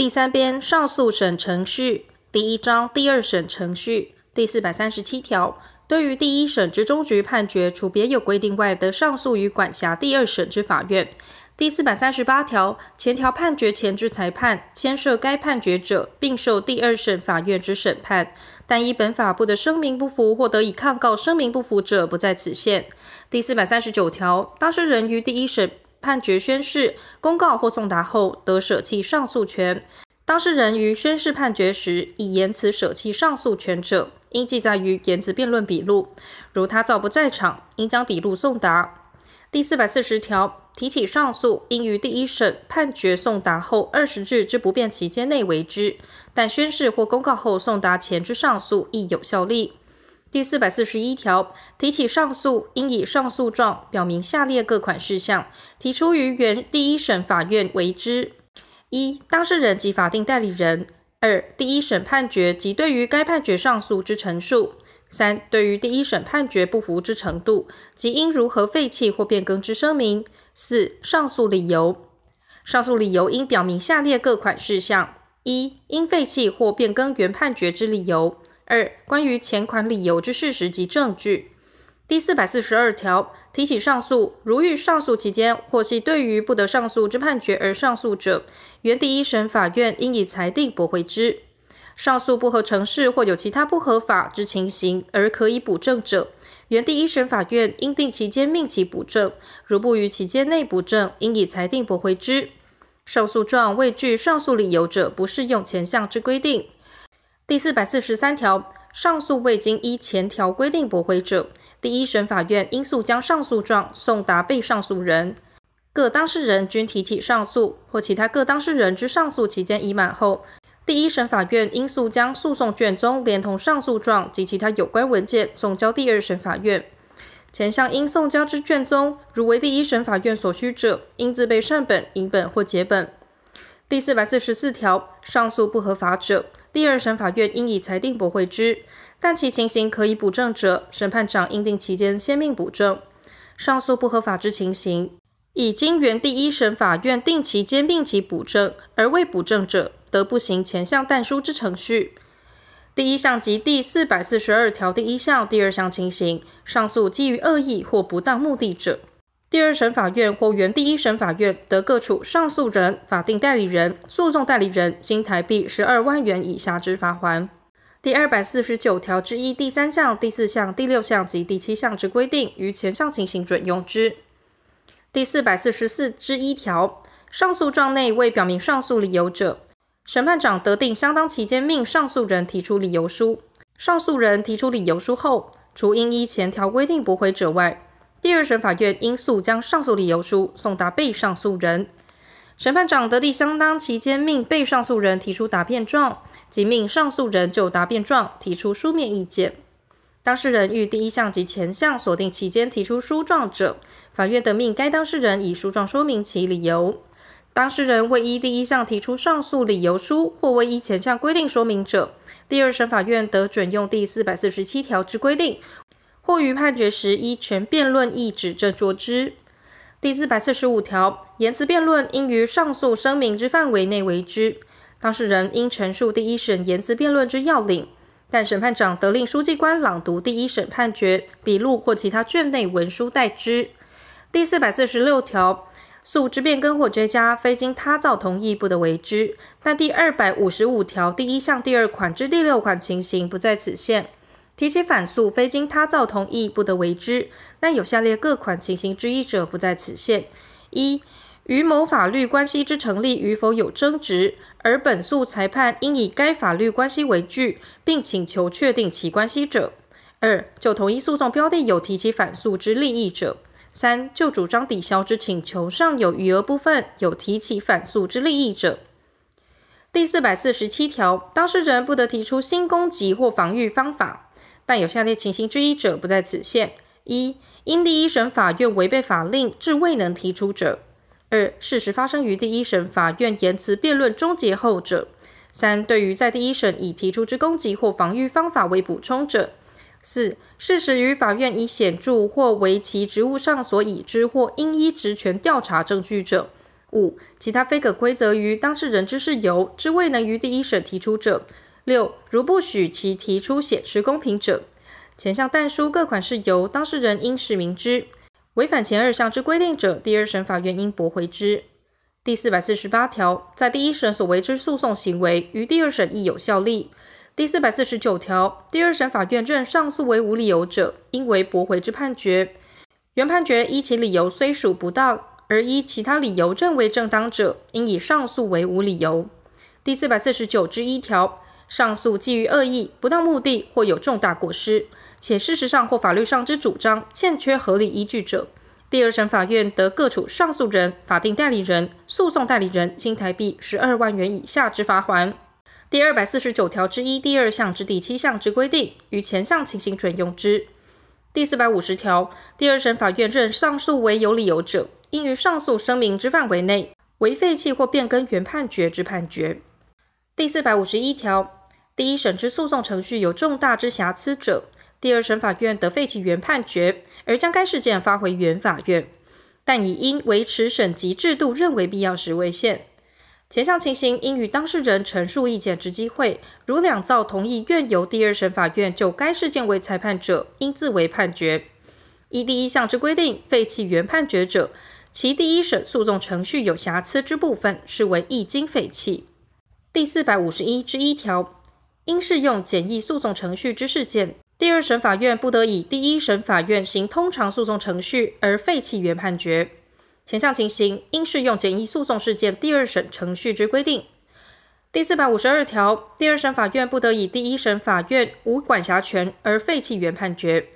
第三编上诉审程序第一章第二审程序第四百三十七条，对于第一审之终局判决，除别有规定外，得上诉于管辖第二审之法院。第四百三十八条，前条判决前之裁判，牵涉该判决者，并受第二审法院之审判，但依本法不得声明不服或得以抗告声明不服者，不在此限。第四百三十九条，当事人于第一审判决宣示、公告或送达后，得舍弃上诉权。当事人于宣示判决时，以言辞舍弃上诉权者，应记载于言辞辩论笔录。如他造不在场，应将笔录送达。第四百四十条，提起上诉，应于第一审判决送达后二十日之不变期间内为之，但宣示或公告后送达前之上诉亦有效力。第四百四十一条，提起上诉，应以上诉状表明下列各款事项，提出于原第一审法院为之：一、当事人及法定代理人；二、第一审判决及对于该判决上诉之陈述；三、对于第一审判决不服之程度及应如何废弃或变更之声明；四、上诉理由。上诉理由应表明下列各款事项：一、应废弃或变更原判决之理由。二、关于前款理由之事实及证据。第四百四十二条，提起上诉，如遇上诉期间或系对于不得上诉之判决而上诉者，原第一审法院应以裁定驳回之。上诉不合程式或有其他不合法之情形而可以补正者，原第一审法院应定期间命其补正。如不于期间内补正，应以裁定驳回之。上诉状未具上诉理由者，不适用前项之规定。第四百四十三条，上诉未经依前条规定驳回者，第一审法院应速将上诉状送达被上诉人。各当事人均提起上诉，或其他各当事人之上诉期间已满后，第一审法院应速将诉讼卷宗连同上诉状及其他有关文件送交第二审法院。前项应送交之卷宗，如为第一审法院所需者，应自备善本、影本或结本。第四百四十四条，上诉不合法者，第二审法院应以裁定驳回之，但其情形可以补正者，审判长应定期间先命补正。上诉不合法之情形，已经原第一审法院定期间命其补正，而未补正者，得不行前项但书之程序。第一项及第四百四十二条第一项、第二项情形，上诉基于恶意或不当目的者。第二审法院或原第一审法院得各处上诉人、法定代理人、诉讼代理人新台币十二万元以下之罚锾。第二百四十九条之一第三项、第四项、第六项及第七项之规定，于前项情形准用之。第四百四十四之一条，上诉状内未表明上诉理由者，审判长得定相当期间命上诉人提出理由书。上诉人提出理由书后，除应依前条规定驳回者外，第二审法院应速将上诉理由书送达被上诉人。审判长得定相当期间命被上诉人提出答辩状，即命上诉人就答辩状提出书面意见。当事人于第一项及前项所定期间提出书状者，法院得命该当事人以书状说明其理由。当事人未依第一项提出上诉理由书，或未依前项规定说明者，第二审法院得准用第四百四十七条之规定。或于判决时依权辩论意指正作之。第四百四十五条，言辞辩论应于上诉声明之范围内为之。当事人应陈述第一审言辞辩论之要领，但审判长得令书记官朗读第一审判决笔录或其他卷内文书代之。第四百四十六条，诉之变更或追加，非经他造同意，不得为之。但第二百五十五条第一项第二款之第六款情形，不在此限。提起反诉，非经他造同意，不得为之。但有下列各款情形之一者，不在此限：一、于某法律关系之成立与否有争执，而本诉裁判应以该法律关系为据，并请求确定其关系者；二、就同一诉讼标的有提起反诉之利益者；三、就主张抵销之请求上有余额部分有提起反诉之利益者。第四百四十七条，当事人不得提出新攻击或防御方法。但有下列情形之一者，不在此限：一、因第一审法院违背法令，致未能提出者；二、事实发生于第一审法院言辞辩论终结后者；三、对于在第一审已提出之攻击或防御方法为补充者；四、事实于法院已显著或为其职务上所已知或应依职权调查证据者；五、其他非可归责于当事人之事由之未能于第一审提出者；六、如不许其提出显失公平者。前项但书各款事由，当事人应实名之。违反前二项之规定者，第二审法院应驳回之。第四百四十八条，在第一审所为之诉讼行为，于第二审亦有效力。第四百四十九条，第二审法院认上诉为无理由者，应为驳回之判决。原判决依其理由虽属不当，而依其他理由认为正当者，应以上诉为无理由。第四百四十九之一条，上诉基于恶意、不当目的或有重大过失，且事实上或法律上之主张欠缺合理依据者，第二审法院得各处上诉人、法定代理人、诉讼代理人新台币十二万元以下之罚锾。第二百四十九条之一第二项之第七项之规定，于前项情形准用之。第四百五十条，第二审法院认上诉为有理由者，应于上诉声明之范围内，为废弃或变更原判决之判决。第四百五十一条，第一审之诉讼程序有重大之瑕疵者，第二审法院得废弃原判决，而将该事件发回原法院，但以因维持审级制度认为必要时为限。前项情形应与当事人陈述意见之机会，如两造同意愿由第二审法院就该事件为裁判者，应自为判决。依第一项之规定废弃原判决者，其第一审诉讼程序有瑕疵之部分，视为一经废弃。第四百五十一之一条，应适用简易诉讼程序之事件，第二审法院不得以第一审法院行通常诉讼程序而废弃原判决。前项情形应适用简易诉讼事件第二审程序之规定。第四百五十二条，第二审法院不得以第一审法院无管辖权而废弃原判决，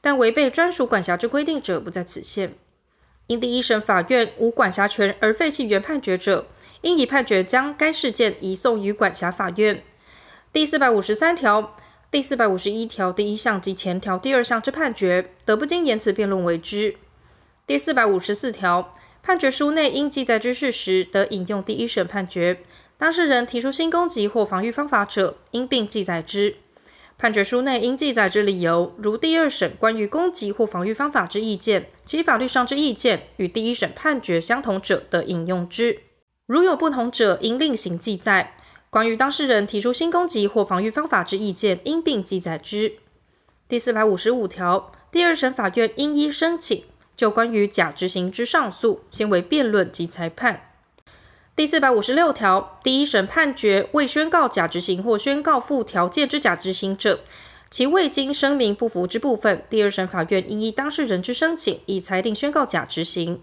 但违背专属管辖之规定者不在此限。因第一审法院无管辖权而废弃原判决者，应以判决将该事件移送于管辖法院。第四百五十三条、第四百五十一条第一项及前条第二项之判决，得不经言词辩论为之。第四百五十四条。判决书内应记载之事实，得引用第一审判决。当事人提出新攻击或防御方法者，应并记载之。判决书内应记载之理由，如第二审关于攻击或防御方法之意见，其法律上之意见与第一审判决相同者，得引用之。如有不同者，应另行记载。关于当事人提出新攻击或防御方法之意见，应并记载之。第四百五十五条，第二审法院应依申请。就关于假执行之上诉，先为辩论及裁判。第四百五十六条，第一审判决未宣告假执行或宣告附条件之假执行者，其未经声明不服之部分，第二审法院应依当事人之申请，以裁定宣告假执行。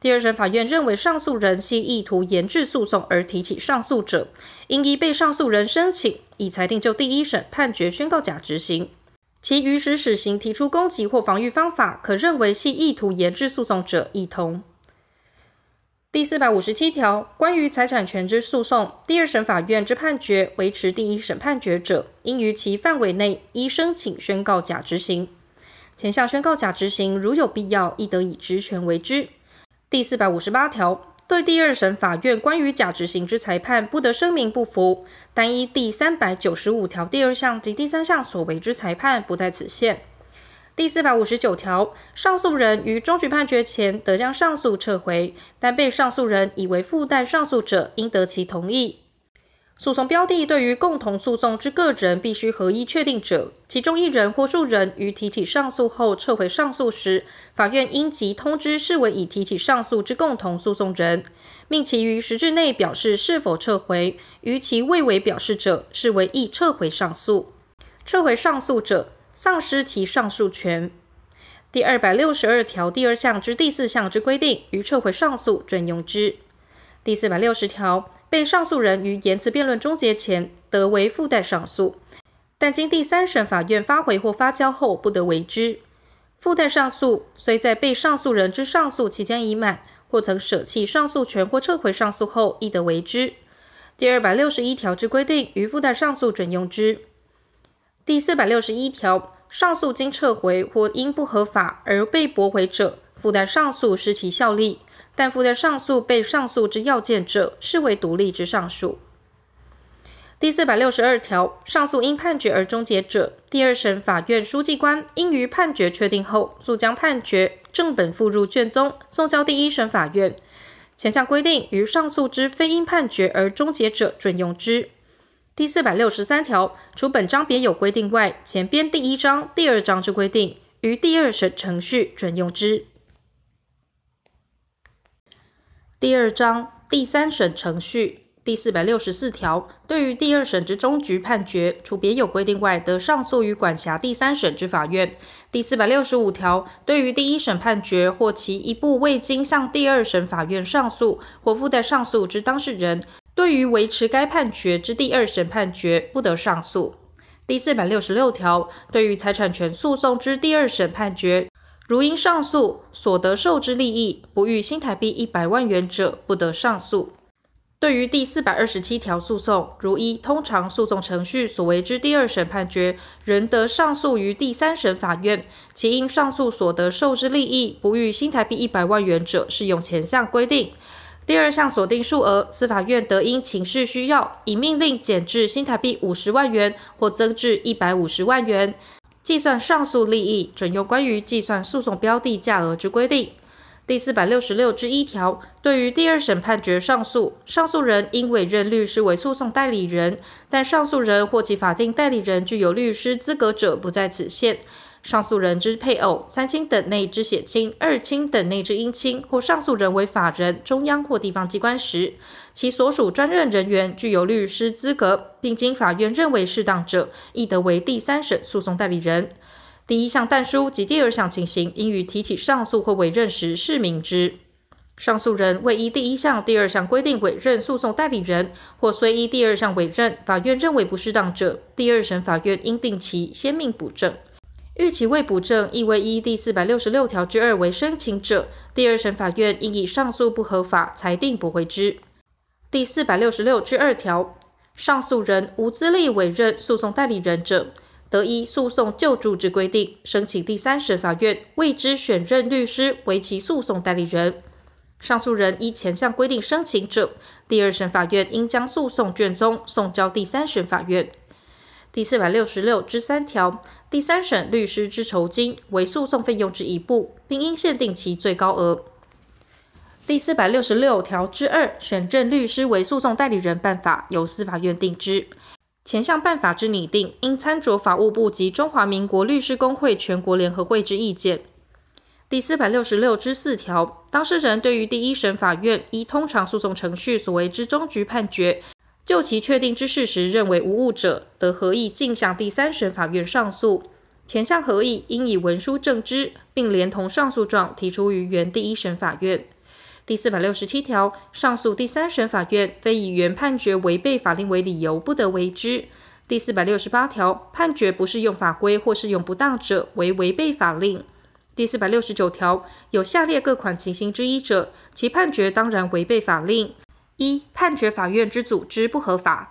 第二审法院认为上诉人系意图延滞诉讼而提起上诉者，应依被上诉人申请，以裁定就第一审判决宣告假执行。其于使始行提出攻击或防御方法，可认为系意图延滞诉讼者，一同。第四百五十七条，关于财产权之诉讼，第二审法院之判决维持第一审判决者，应于其范围内依申请宣告假执行。前项宣告假执行，如有必要，亦得以职权为之。第四百五十八条。对第二审法院关于假执行之裁判，不得声明不服，但依第三百九十五条第二项及第三项所为之裁判，不在此限。第四百五十九条，上诉人于终局判决前得将上诉撤回，但被上诉人以为附带上诉者，应得其同意。诉讼标的对于共同诉讼之个人必须合一确定者，其中一人或数人于提起上诉后撤回上诉时，法院应即通知视为已提起上诉之共同诉讼人，命其于十日内表示是否撤回。于其未为表示者，视为已撤回上诉。撤回上诉者，丧失其上诉权。第二百六十二条第二项之第四项之规定，于撤回上诉准用之。第四百六十条。被上诉人于言词辩论终结前得为附带上诉，但经第三审法院发回或发交后，不得为之。附带上诉虽在被上诉人之上诉期间已满，或曾舍弃上诉权或撤回上诉后，亦得为之。第二百六十一条之规定，于附带上诉准用之。第四百六十一条，上诉经撤回或因不合法而被驳回者，附带上诉失其效力。但附带上诉被上诉之要件者，视为独立之上诉。第四百六十二条，上诉因判决而终结者，第二审法院书记官应于判决确定后，速将判决正本附入卷宗，送交第一审法院。前项规定于上诉之非因判决而终结者准用之。第四百六十三条，除本章别有规定外，前编第一章、第二章之规定，于第二审程序准用之。第二章第三审程序第四百六十四条，对于第二审之终局判决，除别有规定外，得上诉于管辖第三审之法院。第四百六十五条，对于第一审判决或其一部未经向第二审法院上诉或附带上诉之当事人，对于维持该判决之第二审判决，不得上诉。第四百六十六条，对于财产权诉讼之第二审判决，如因上诉所得受之利益不逾新台币一百万元者，不得上诉。对于第四百二十七条诉讼，如依通常诉讼程序所为之第二审判决，仍得上诉于第三审法院，其因上诉所得受之利益不逾新台币一百万元者，适用前项规定。第二项锁定数额，司法院得因情势需要，以命令减至新台币五十万元或增至一百五十万元，计算上诉利益，准用关于计算诉讼标的价额之规定。第四百六十六之一条，对于第二审判决上诉，上诉人应委任律师为诉讼代理人，但上诉人或其法定代理人具有律师资格者，不在此限。上诉人之配偶、三亲等内之血亲、二亲等内之姻亲，或上诉人为法人、中央或地方机关时，其所属专任人员具有律师资格，并经法院认为适当者，亦得为第三审诉讼代理人。第一项但书及第二项情形，应于提起上诉或委任时是明之。上诉人未依第一项、第二项规定委任诉讼代理人，或虽依第二项委任，法院认为不适当者，第二审法院应定期先命补正。逾期未补正，亦未依第四百六十六条之二为申请者，第二审法院应以上诉不合法裁定驳回之。第四百六十六之二条，上诉人无资力委任诉讼代理人者，得依诉讼救助之规定，申请第三审法院为之选任律师为其诉讼代理人。上诉人依前项规定申请者，第二审法院应将诉讼卷宗送交第三审法院。第四百六十六之三条，第三审律师之酬金为诉讼费用之一部，并应限定其最高额。第四百六十六条之二，选任律师为诉讼代理人办法由司法院定之。前项办法之拟定，应参酌法务部及中华民国律师公会全国联合会之意见。第四百六十六之四条，当事人对于第一审法院依通常诉讼程序所为之终局判决。就其确定之事实认为无误者，得合议径向第三审法院上诉。前项合议应以文书证之，并连同上诉状提出于原第一审法院。第四百六十七条，上诉第三审法院非以原判决违背法令为理由，不得为之。第四百六十八条，判决不适用法规或适用不当者，为违背法令。第四百六十九条，有下列各款情形之一者，其判决当然违背法令。一、判决法院之组织不合法；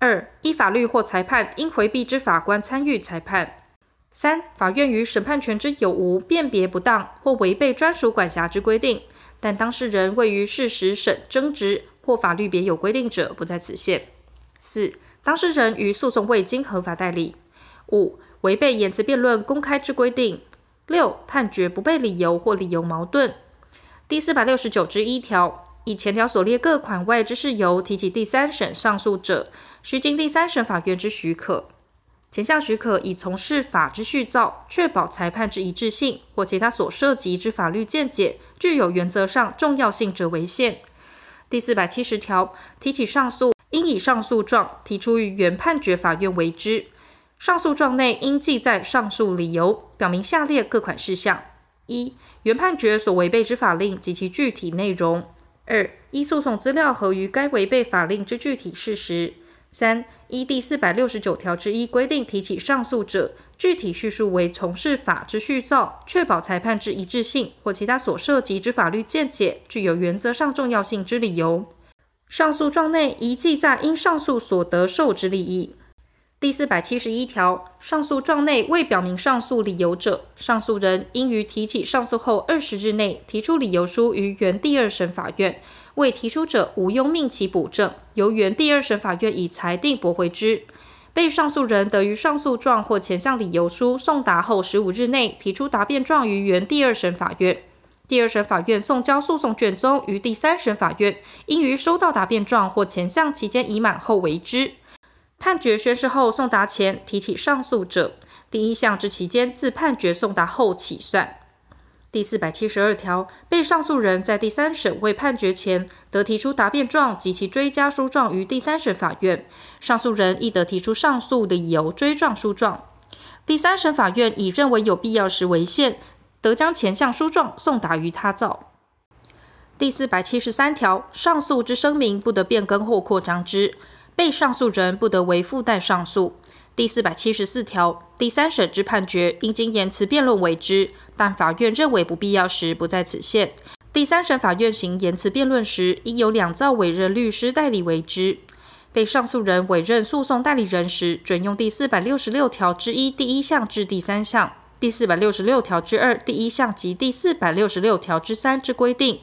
二、依法律或裁判应回避之法官参与裁判；三、法院于审判权之有无辨别不当或违背专属管辖之规定，但当事人未于事实审争执或法律别有规定者，不在此限；四、当事人于诉讼未经合法代理；五、违背言辞辩论公开之规定；六、判决不备理由或理由矛盾。第四百六十九之一条。以前条所列各款外之事由提起第三审上诉者，须经第三审法院之许可。前项许可以从事法之续造，确保裁判之一致性，或其他所涉及之法律见解具有原则上重要性者为限。第四百七十条，提起上诉，应以上诉状提出于原判决法院为之。上诉状内应记载上诉理由，表明下列各款事项：一、原判决所违背之法令及其具体内容。二、依诉讼资料合于该违背法令之具体事实。三、依第四百六十九条之一规定提起上诉者，具体叙述为从事法之续造，确保裁判之一致性或其他所涉及之法律见解具有原则上重要性之理由。上诉状内宜记载因上诉所得受之利益。第四百七十一条，上诉状内未表明上诉理由者，上诉人应于提起上诉后二十日内提出理由书于原第二审法院，未提出者无庸命其补正，由原第二审法院以裁定驳回之。被上诉人得于上诉状或前项理由书送达后十五日内提出答辩状于原第二审法院。第二审法院送交诉讼卷宗于第三审法院，应于收到答辩状或前项期间已满后为之。判决宣示后送达前提起上诉者，第一项之期间自判决送达后起算。第四百七十二条，被上诉人在第三审未判决前，得提出答辩状及其追加书状于第三审法院，上诉人亦得提出上诉理由追状书状。第三审法院以认为有必要时为限，得将前项书状送达于他造。第四百七十三条，上诉之声明不得变更或扩张之，被上诉人不得为附带上诉。第四百七十四条，第三审之判决应经言词辩论为之，但法院认为不必要时，不在此限。第三审法院行言词辩论时，应由两造委任律师代理为之。被上诉人委任诉讼代理人时，准用第四百六十六条之一第一项至第三项、第四百六十六条之二第一项及第四百六十六条之三之规定。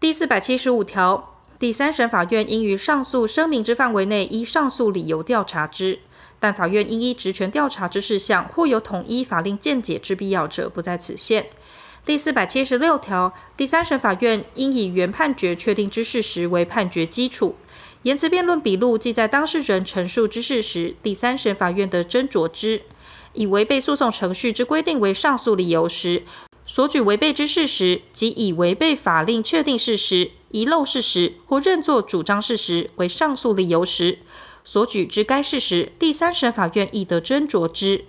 第四百七十五条，第三审法院应于上诉声明之范围内，依上诉理由调查之。但法院应依职权调查之事项，或有统一法令见解之必要者，不在此限。第四百七十六条，第三审法院应以原判决确定之事实为判决基础。言词辩论笔录记载当事人陈述之事实，第三审法院得斟酌之。以违背诉讼程序之规定为上诉理由时，所举违背之事实及以违背法令确定事实、遗漏事实或认作主张事实为上诉理由时，所举之该事实，第三审法院亦得斟酌之。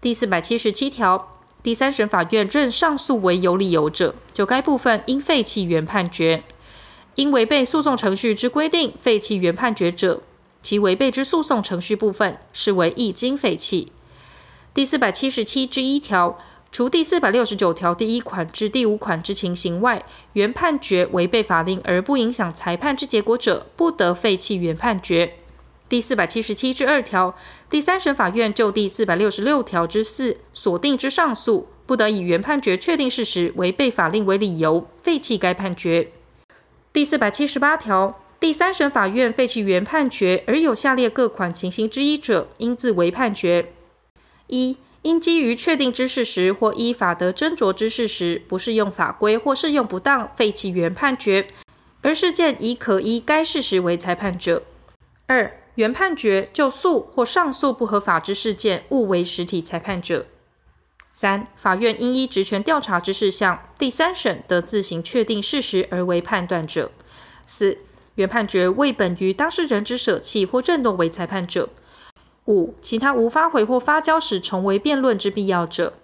第四百七十七条，第三审法院认上诉为有理由者，就该部分应废弃原判决；因违背诉讼程序之规定废弃原判决者，其违背之诉讼程序部分视为亦经废弃。第四百七十七之一条，除第四百六十九条第一款至第五款之情形外，原判决违背法令而不影响裁判之结果者，不得废弃原判决。第四百七十七之二条，第三审法院就第四百六十六条之四所定之上诉，不得以原判决确定事实违背法令为理由废弃该判决。第四百七十八条，第三审法院废弃原判决而有下列各款情形之一者，应自为判决：一、因基于确定之事实或依法得斟酌之事实，不适用法规或适用不当废弃原判决，而事件已可依该事实为裁判者；二、原判决就诉或上诉不合法之事件，误为实体裁判者；三、法院应依职权调查之事项，第三审得自行确定事实而为判断者；四、原判决为本于当事人之舍弃或认诺为裁判者；五、其他无发回或发交时重为辩论之必要者。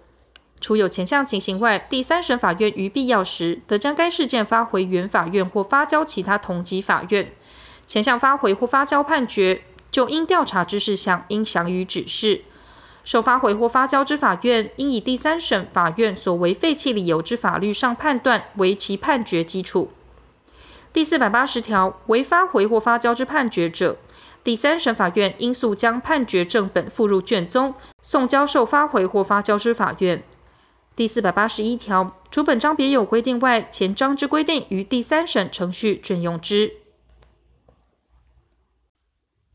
除有前项情形外，第三审法院于必要时，得将该事件发回原法院或发交其他同级法院。前项发回或发交判决，就应调查之事项，应详予指示。受发回或发交之法院，应以第三审法院所为废弃理由之法律上判断为其判决基础。第四百八十条，为发回或发交之判决者，第三审法院应速将判决正本附入卷宗，送交受发回或发交之法院。第四百八十一条，除本章别有规定外，前章之规定于第三审程序准用之。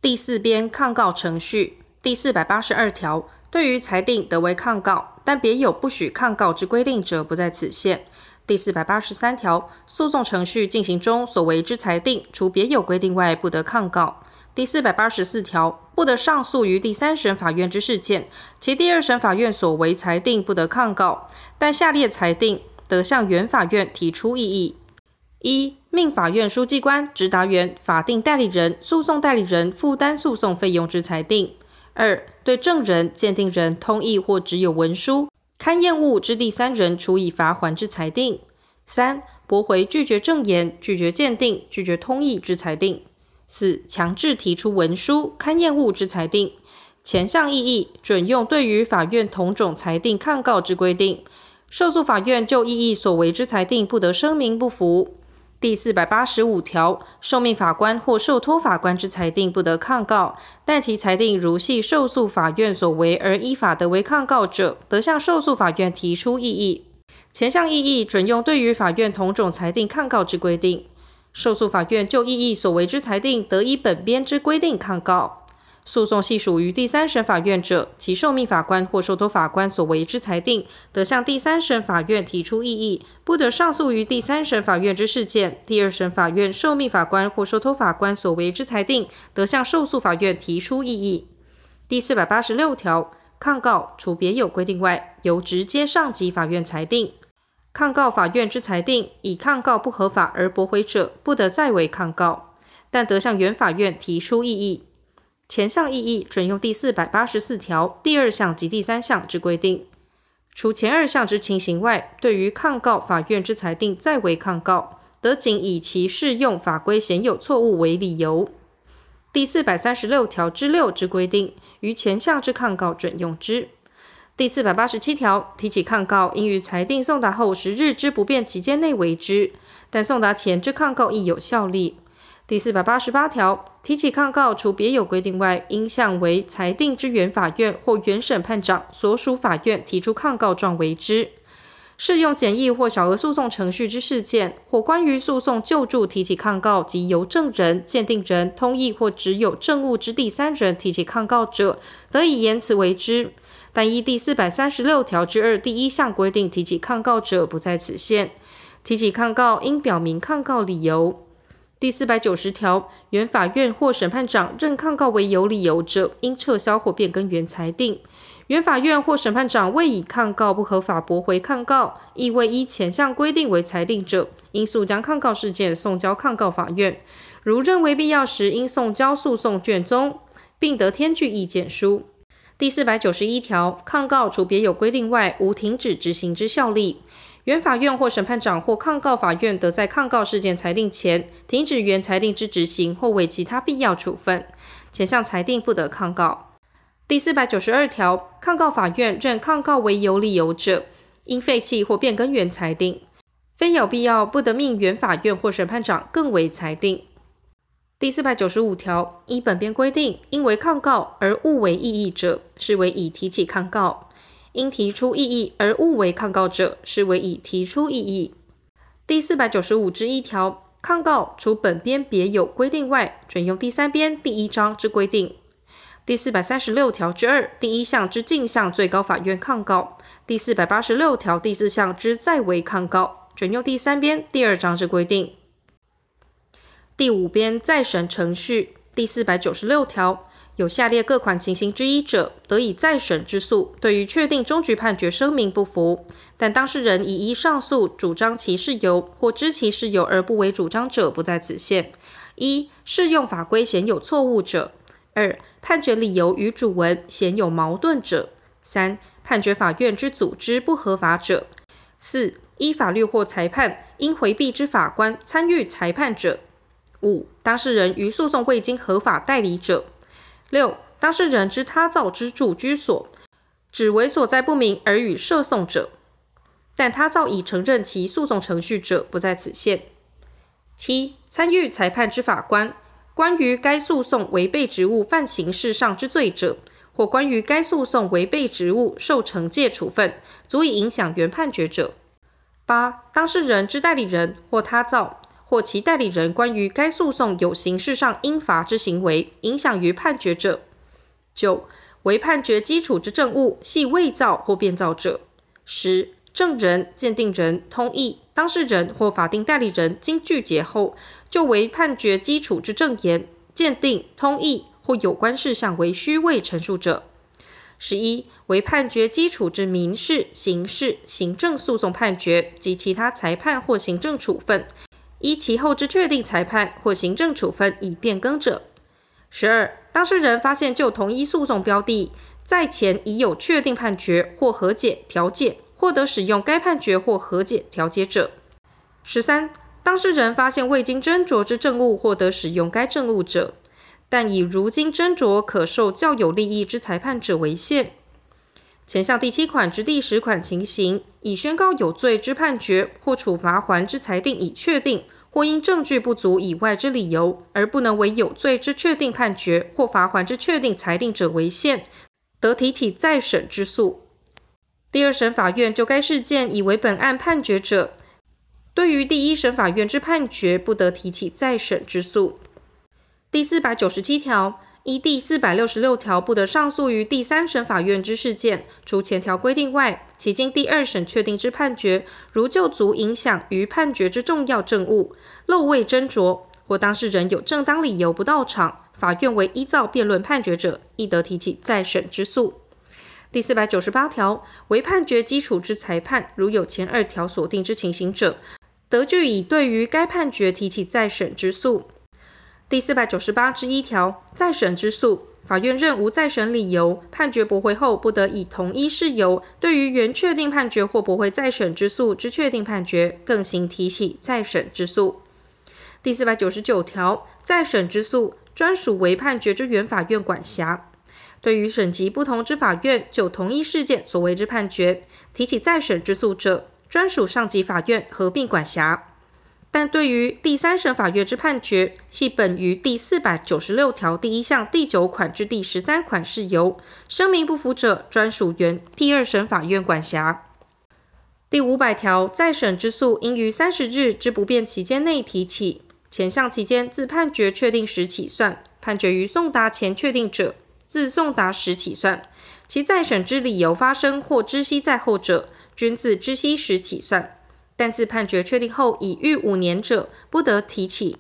第四编抗告程序第四百八十二条，对于裁定得为抗告，但别有不许抗告之规定者，不在此限。第四百八十三条，诉讼程序进行中所为之裁定，除别有规定外，不得抗告。第四百八十四条，不得上诉于第三审法院之事件，其第二审法院所为裁定不得抗告，但下列裁定得向原法院提出异议：一。命法院书记官、执达员、法定代理人、诉讼代理人负担诉讼费用之裁定；二、对证人、鉴定人通意或只有文书、勘验物之第三人处以罚锾之裁定；三、驳回拒绝证言、拒绝鉴定、拒绝通意之裁定；四、强制提出文书、勘验物之裁定。前项异议准用对于法院同种裁定抗告之规定，受诉法院就异议所为之裁定不得声明不服。第四百八十五条，受命法官或受托法官之裁定不得抗告，但其裁定如系受诉法院所为而依法得为抗告者，得向受诉法院提出异议。前项异议准用对于法院同种裁定抗告之规定，受诉法院就异议所为之裁定得以本编之规定抗告。诉讼系属于第三审法院者，其受命法官或受托法官所为之裁定，得向第三审法院提出异议，不得上诉于第三审法院之事件。第二审法院受命法官或受托法官所为之裁定，得向受诉法院提出异议。第四百八十六条，抗告除别有规定外，由直接上级法院裁定。抗告法院之裁定，以抗告不合法而驳回者，不得再为抗告，但得向原法院提出异议。前项异议准用第四百八十四条第二项及第三项之规定。除前二项之情形外，对于抗告法院之裁定再为抗告，得仅以其适用法规显有错误为理由。第四百三十六条之六之规定，于前项之抗告准用之。第四百八十七条，提起抗告，应于裁定送达后十日之不变期间内为之，但送达前之抗告亦有效力。第四百八十八条，提起抗告，除别有规定外，应向为裁定之原法院或原审判长所属法院提出抗告状为之。适用简易或小额诉讼程序之事件，或关于诉讼救助提起抗告及由证人、鉴定人、通译或只有证物之第三人提起抗告者，得以言辞为之。但依第四百三十六条之二第一项规定，提起抗告者不在此限。提起抗告应表明抗告理由。第四百九十条，原法院或审判长认抗告为有理由者，应撤销或变更原裁定。原法院或审判长未以抗告不合法驳回抗告，亦未依前项规定为裁定者，应速将抗告事件送交抗告法院。如认为必要时，应送交诉讼卷宗，并得添具意见书。第四百九十一条，抗告除别有规定外，无停止执行之效力。原法院或审判长或抗告法院得在抗告事件裁定前，停止原裁定之执行，或为其他必要处分。前项裁定不得抗告。第四百九十二条，抗告法院认抗告为有理由者，应废弃或变更原裁定，非有必要，不得命原法院或审判长更为裁定。第四百九十五条，依本编规定，因为抗告而误为异议者，视为已提起抗告；因提出异议而误为抗告者，视为已提出异议。第四百九十五之一条，抗告除本编别有规定外，准用第三编第一章之规定。第四百三十六条之二第一项之径向最高法院抗告，第四百八十六条第四项之再为抗告，准用第三编第二章之规定。第五编再审程序第四百九十六条，有下列各款情形之一者，得以再审之诉，对于确定终局判决声明不服，但当事人已依上诉主张其事由或知其事由而不为主张者，不在此限。一、适用法规显有错误者；二、判决理由与主文显有矛盾者；三、判决法院之组织不合法者；四、依法律或裁判应回避之法官参与裁判者。五、当事人于诉讼未经合法代理者；六、当事人之他造之住居所，只为所在不明而与涉讼者，但他造已承认其诉讼程序者，不在此限。七、参与裁判之法官，关于该诉讼违背职务犯刑事上之罪者，或关于该诉讼违背职务受惩戒处分，足以影响原判决者。八、当事人之代理人或他造。或其代理人关于该诉讼有刑事上应罚之行为，影响于判决者；九、为判决基础之证物系伪造或变造者；十、证人、鉴定人、通译、当事人或法定代理人经拒绝后，就为判决基础之证言、鉴定、通译或有关事项为虚伪陈述者；十一、为判决基础之民事、刑事、行政诉讼判决及其他裁判或行政处分。依其后之确定裁判或行政处分已变更者。十二、当事人发现就同一诉讼标的，在前已有确定判决或和解调解，获得使用该判决或和解调解者。十三、当事人发现未经斟酌之证物，获得使用该证物者，但以如经斟酌可受较有利益之裁判者为限。前项第七款之第十款情形，已宣告有罪之判决或处罚锾之裁定已确定，或因证据不足以外之理由，而不能为有罪之确定判决或罚锾之确定裁定者为限，得提起再审之诉。第二审法院就该事件以为本案判决者，对于第一审法院之判决，不得提起再审之诉。第四百九十七条。依第四百六十六条不得上诉于第三审法院之事件，除前条规定外，其经第二审确定之判决，如就足影响于判决之重要证物，漏未斟酌，或当事人有正当理由不到场，法院为依照辩论判决者，亦得提起再审之诉。第四百九十八条，为判决基础之裁判，如有前二条所定之情形者，得据以对于该判决提起再审之诉。第四百九十八之一条，再审之诉，法院认无再审理由，判决驳回后，不得以同一事由，对于原确定判决或驳回再审之诉之确定判决，更行提起再审之诉。第四百九十九条，再审之诉专属为判决之原法院管辖。对于审级不同之法院就同一事件所为之判决，提起再审之诉者，专属上级法院合并管辖。但对于第三审法院之判决，系本于第四百九十六条第一项第九款至第十三款事由，声明不服者，专属原第二审法院管辖。第五百条，再审之诉应于三十日之不变期间内提起，前项期间自判决确定时起算，判决于送达前确定者，自送达时起算。其再审之理由发生或知悉在后者，均自知悉时起算。但自判决确定后已逾五年者，不得提起。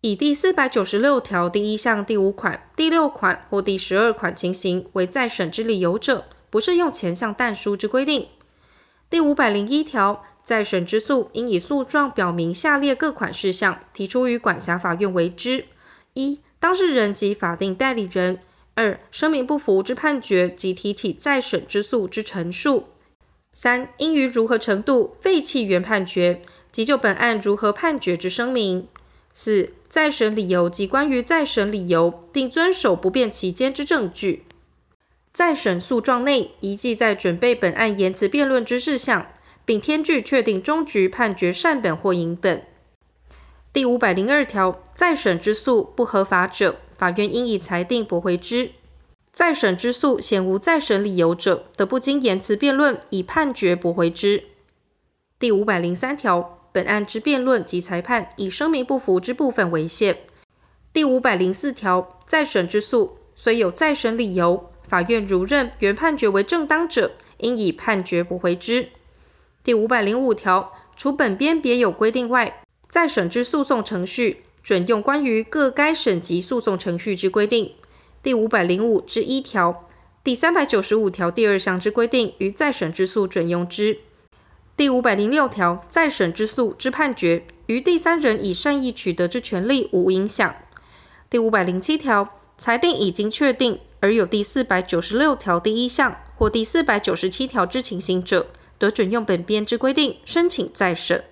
以第四百九十六条第一项第五款、第六款或第十二款情形为再审之理由者，不适用前项但书之规定。第五百零一条，再审之诉应以诉状表明下列各款事项，提出于管辖法院为之：一、当事人及法定代理人；二、声明不服之判决及提起再审之诉之陈述。三、应于如何程度废弃原判决及就本案如何判决之声明。四、再审理由及关于再审理由，并遵守不变期间之证据。再审诉状内宜记载准备本案言辞辩论之事项，并添具确定终局判决善本或影本。第五百零二条，再审之诉不合法者，法院应以裁定驳回之。再审之诉显无再审理由者，得不经言辞辩论，以判决驳回之。第五百零三条，本案之辩论及裁判，以声明不服之部分为限。第五百零四条，再审之诉虽有再审理由，法院如认原判决为正当者，应以判决驳回之。第五百零五条，除本编别有规定外，再审之诉讼程序准用关于各该审级诉讼程序之规定。第五百零五之一条，第三百九十五条第二项之规定，于再审之诉准用之。第五百零六条，再审之诉之判决，于第三人以善意取得之权利无影响。第五百零七条，裁定已经确定而有第四百九十六条第一项或第四百九十七条之情形者，得准用本编之规定申请再审。